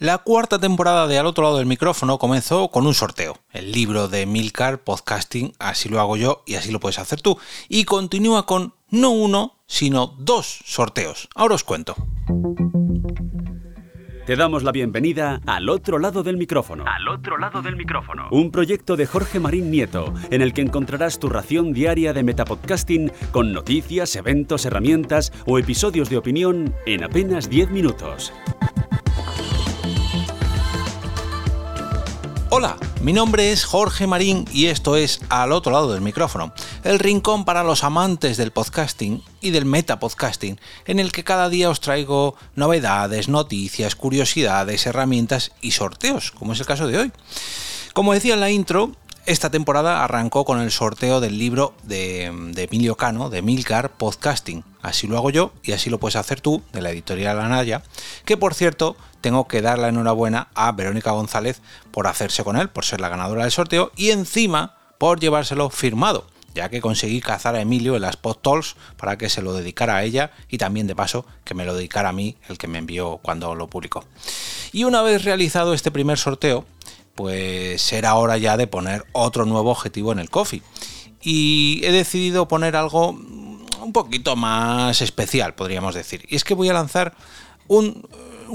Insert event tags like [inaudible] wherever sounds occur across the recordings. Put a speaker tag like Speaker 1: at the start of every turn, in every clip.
Speaker 1: La cuarta temporada de Al otro lado del micrófono comenzó con un sorteo, el libro de Milcar Podcasting, así lo hago yo y así lo puedes hacer tú, y continúa con no uno, sino dos sorteos. Ahora os cuento.
Speaker 2: Te damos la bienvenida al otro lado del micrófono.
Speaker 3: Al otro lado del micrófono.
Speaker 2: Un proyecto de Jorge Marín Nieto, en el que encontrarás tu ración diaria de metapodcasting con noticias, eventos, herramientas o episodios de opinión en apenas 10 minutos.
Speaker 1: Hola, mi nombre es Jorge Marín y esto es Al otro lado del micrófono, el rincón para los amantes del podcasting y del metapodcasting, en el que cada día os traigo novedades, noticias, curiosidades, herramientas y sorteos, como es el caso de hoy. Como decía en la intro, esta temporada arrancó con el sorteo del libro de, Emilio Cano, de Milcar Podcasting. Así lo hago yo y así lo puedes hacer tú, de la editorial Anaya, que por cierto tengo que dar la enhorabuena a Verónica González por hacerse con él, por ser la ganadora del sorteo y encima por llevárselo firmado ya que conseguí cazar a Emilio en las PodTalks para que se lo dedicara a ella y también de paso que me lo dedicara a mí, el que me envió cuando lo publicó. Y una vez realizado este primer sorteo, pues era hora ya de poner otro nuevo objetivo en el coffee. Y he decidido poner algo un poquito más especial, podríamos decir. Y es que voy a lanzar un,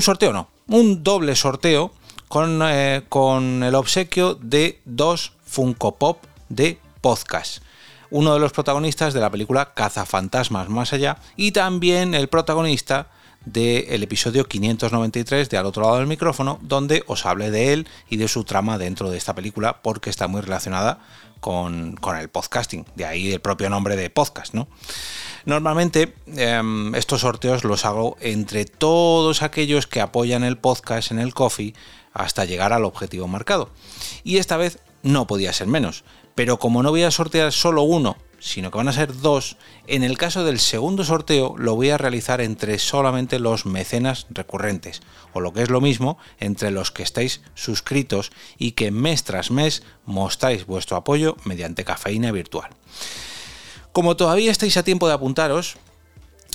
Speaker 1: sorteo, no, un doble sorteo con, eh, con el obsequio de dos Funko Pop de podcast uno de los protagonistas de la película Cazafantasmas Más Allá y también el protagonista del episodio 593 de Al otro lado del micrófono, donde os hablé de él y de su trama dentro de esta película, porque está muy relacionada con, el podcasting, de ahí el propio nombre de podcast, ¿no? Normalmente em, estos sorteos los hago entre todos aquellos que apoyan el podcast en el coffee hasta llegar al objetivo marcado. Y esta vez no podía ser menos. Pero como no voy a sortear solo uno, sino que van a ser dos, en el caso del segundo sorteo lo voy a realizar entre solamente los mecenas recurrentes, o lo que es lo mismo, entre los que estáis suscritos y que mes tras mes mostráis vuestro apoyo mediante cafeína virtual. Como todavía estáis a tiempo de apuntaros,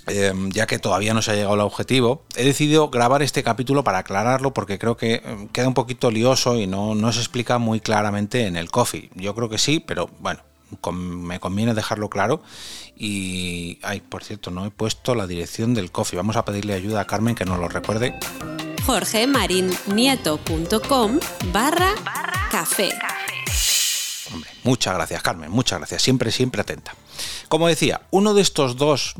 Speaker 1: em, ya que todavía no se ha llegado al objetivo, he decidido grabar este capítulo para aclararlo porque creo que em, queda un poquito lioso y no, no se explica muy claramente en el coffee. Yo creo que sí, pero bueno, me conviene dejarlo claro. Y, ay, por cierto, no he puesto la dirección del coffee. Vamos a pedirle ayuda a Carmen que nos lo recuerde.
Speaker 4: jorgemarinieto.com barra café.
Speaker 1: Hombre, muchas gracias, Carmen, muchas gracias. Siempre, siempre atenta. Como decía, uno de estos dos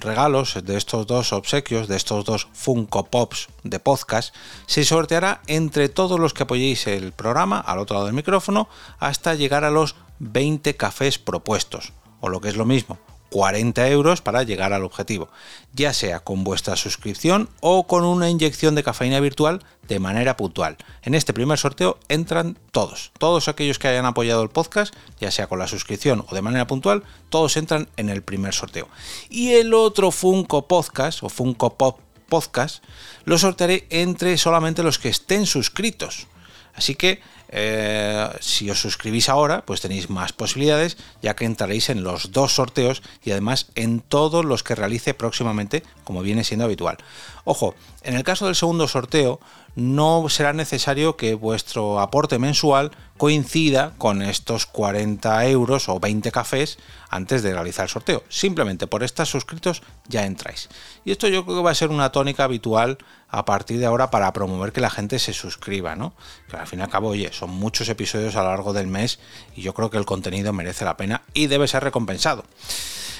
Speaker 1: regalos, de estos dos obsequios, de estos dos Funko Pops de podcast, se sorteará entre todos los que apoyéis el programa al otro lado del micrófono hasta llegar a los 20 cafés propuestos, o lo que es lo mismo, 40 euros para llegar al objetivo, ya sea con vuestra suscripción o con una inyección de cafeína virtual de manera puntual. En este primer sorteo entran todos, todos aquellos que hayan apoyado el podcast, ya sea con la suscripción o de manera puntual, todos entran en el primer sorteo. Y el otro Funko Podcast o Funko Pop Podcast lo sortearé entre solamente los que estén suscritos. Así que eh, si os suscribís ahora, pues tenéis más posibilidades, ya que entraréis en los dos sorteos y además en todos los que realice próximamente, como viene siendo habitual. Ojo, en el caso del segundo sorteo, no será necesario que vuestro aporte mensual coincida con estos 40 euros o 20 cafés antes de realizar el sorteo. Simplemente por estar suscritos ya entráis. Y esto yo creo que va a ser una tónica habitual a partir de ahora para promover que la gente se suscriba, ¿no? Que al fin y al cabo, oye, son muchos episodios a lo largo del mes y yo creo que el contenido merece la pena y debe ser recompensado.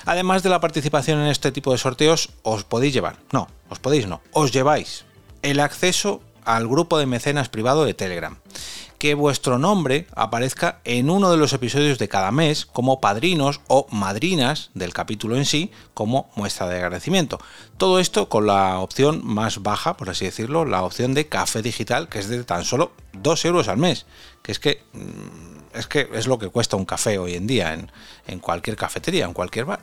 Speaker 1: Además de la participación en este tipo de sorteos, os podéis llevar, no, os podéis no, os lleváis el acceso al grupo de mecenas privado de Telegram. Que vuestro nombre aparezca en uno de los episodios de cada mes como padrinos o madrinas del capítulo en sí como muestra de agradecimiento. Todo esto con la opción más baja, por así decirlo, la opción de café digital, que es de tan solo 2 euros al mes. Que es que mm, es, que es lo que cuesta un café hoy en día en, en cualquier cafetería, en cualquier bar.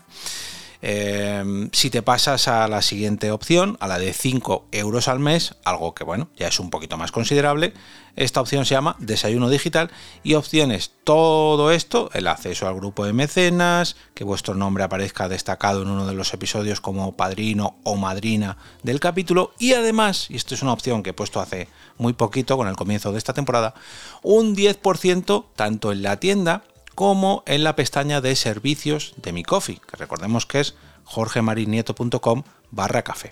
Speaker 1: Em, si te pasas a la siguiente opción, a la de 5 euros al mes, algo que bueno, ya es un poquito más considerable, esta opción se llama Desayuno Digital y opciones todo esto, el acceso al grupo de mecenas, que vuestro nombre aparezca destacado en uno de los episodios como padrino o madrina del capítulo y además, y esto es una opción que he puesto hace muy poquito con el comienzo de esta temporada, un 10% tanto en la tienda como en la pestaña de servicios de mi coffee, que recordemos que es jorgemarinieto.com barra café.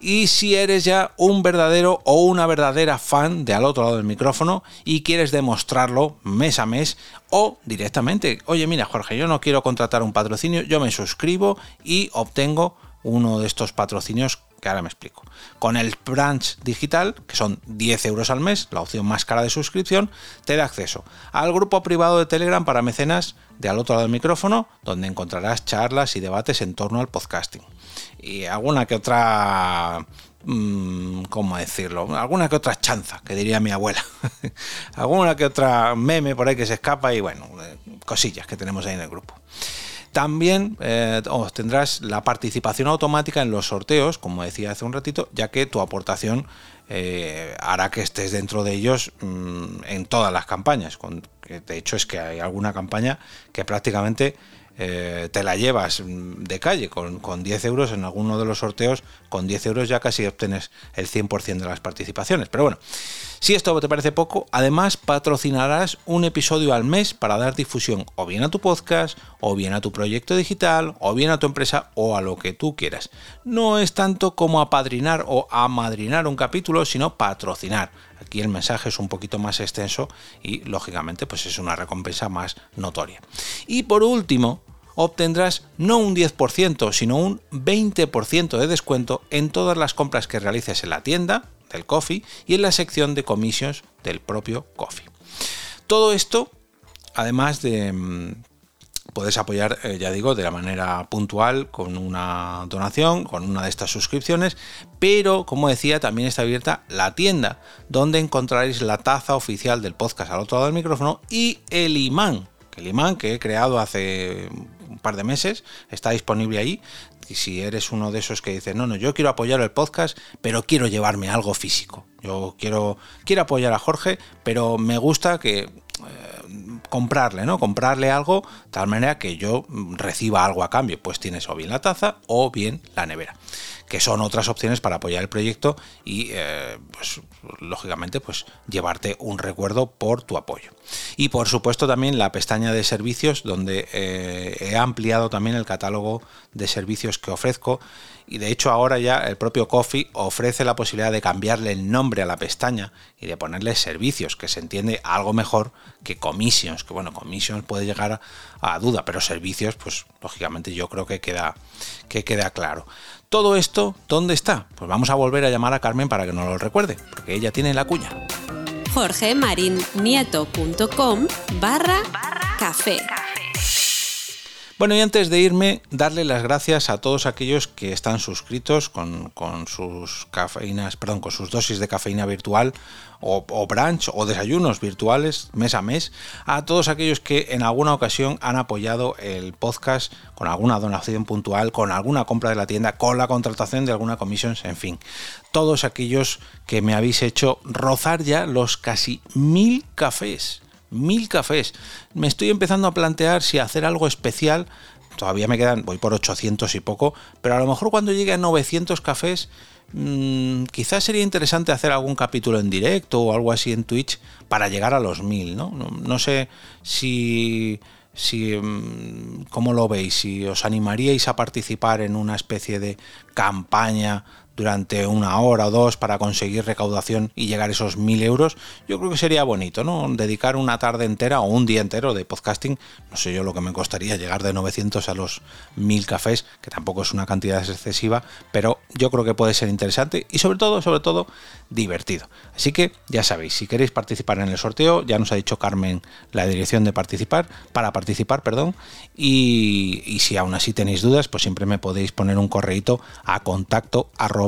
Speaker 1: Y si eres ya un verdadero o una verdadera fan de al otro lado del micrófono y quieres demostrarlo mes a mes o directamente, oye mira Jorge, yo no quiero contratar un patrocinio, yo me suscribo y obtengo uno de estos patrocinios que ahora me explico. Con el branch digital, que son 10 euros al mes, la opción más cara de suscripción, te da acceso al grupo privado de Telegram para mecenas de al otro lado del micrófono, donde encontrarás charlas y debates en torno al podcasting. Y alguna que otra... Mm, ¿Cómo decirlo? Alguna que otra chanza, que diría mi abuela. [laughs] alguna que otra meme por ahí que se escapa y bueno, eh, cosillas que tenemos ahí en el grupo. También eh, tendrás la participación automática en los sorteos, como decía hace un ratito, ya que tu aportación eh, hará que estés dentro de ellos mm, en todas las campañas. de hecho, es que hay alguna campaña que prácticamente eh, te la llevas mm, de calle con, con, 10 euros en alguno de los sorteos, con 10 euros ya casi obtienes el 100% de las participaciones. Pero bueno, si esto te parece poco, además patrocinarás un episodio al mes para dar difusión o bien a tu podcast, o bien a tu proyecto digital, o bien a tu empresa o a lo que tú quieras. No es tanto como apadrinar o amadrinar un capítulo, sino patrocinar. Aquí el mensaje es un poquito más extenso y lógicamente pues es una recompensa más notoria. Y por último, obtendrás no un 10%, sino un 20% de descuento en todas las compras que realices en la tienda, del coffee y en la sección de comisiones del propio coffee. Todo esto, además de mm, puedes apoyar, eh, ya digo, de la manera puntual con una donación, con una de estas suscripciones, pero como decía, también está abierta la tienda, donde encontraréis la taza oficial del podcast al otro lado del micrófono y el imán, el imán que he creado hace par de meses, está disponible ahí y si eres uno de esos que dice, no, no, yo quiero apoyar el podcast, pero quiero llevarme algo físico. Yo quiero, quiero apoyar a Jorge, pero me gusta que comprarle, ¿no? Comprarle algo tal manera que yo reciba algo a cambio. Pues tienes o bien la taza o bien la nevera que son otras opciones para apoyar el proyecto y, eh, pues, lógicamente, pues llevarte un recuerdo por tu apoyo. Y por supuesto también la pestaña de servicios, donde eh, he ampliado también el catálogo de servicios que ofrezco. Y de hecho ahora ya el propio Coffee ofrece la posibilidad de cambiarle el nombre a la pestaña y de ponerle servicios, que se entiende algo mejor que commissions, que bueno, commissions puede llegar a, duda, pero servicios, pues lógicamente yo creo que queda, que queda claro. Todo esto, ¿dónde está? Pues vamos a volver a llamar a Carmen para que nos lo recuerde, porque ella tiene la cuña.
Speaker 4: jorgemarinieto.com barra café.
Speaker 1: Bueno, y antes de irme, darle las gracias a todos aquellos que están suscritos con, sus cafeínas, perdón, con sus dosis de cafeína virtual o, o brunch o desayunos virtuales mes a mes, a todos aquellos que en alguna ocasión han apoyado el podcast con alguna donación puntual, con alguna compra de la tienda, con la contratación de alguna comisión, en fin, todos aquellos que me habéis hecho rozar ya los casi mil cafés mil cafés. Me estoy empezando a plantear si hacer algo especial. Todavía me quedan, voy por 800 y poco, pero a lo mejor cuando llegue a 900 cafés, mmm, quizás sería interesante hacer algún capítulo en directo o algo así en Twitch para llegar a los mil, ¿no? No, no sé si si mm, cómo lo veis, si os animaríais a participar en una especie de campaña durante una hora o dos para conseguir recaudación y llegar a esos mil euros, yo creo que sería bonito, ¿no? Dedicar una tarde entera o un día entero de podcasting, no sé yo lo que me costaría llegar de 900 a los mil cafés, que tampoco es una cantidad excesiva, pero yo creo que puede ser interesante y sobre todo, sobre todo, divertido. Así que ya sabéis, si queréis participar en el sorteo, ya nos ha dicho Carmen la dirección de participar, para participar, perdón, y, si aún así tenéis dudas, pues siempre me podéis poner un correíto a contacto arroba,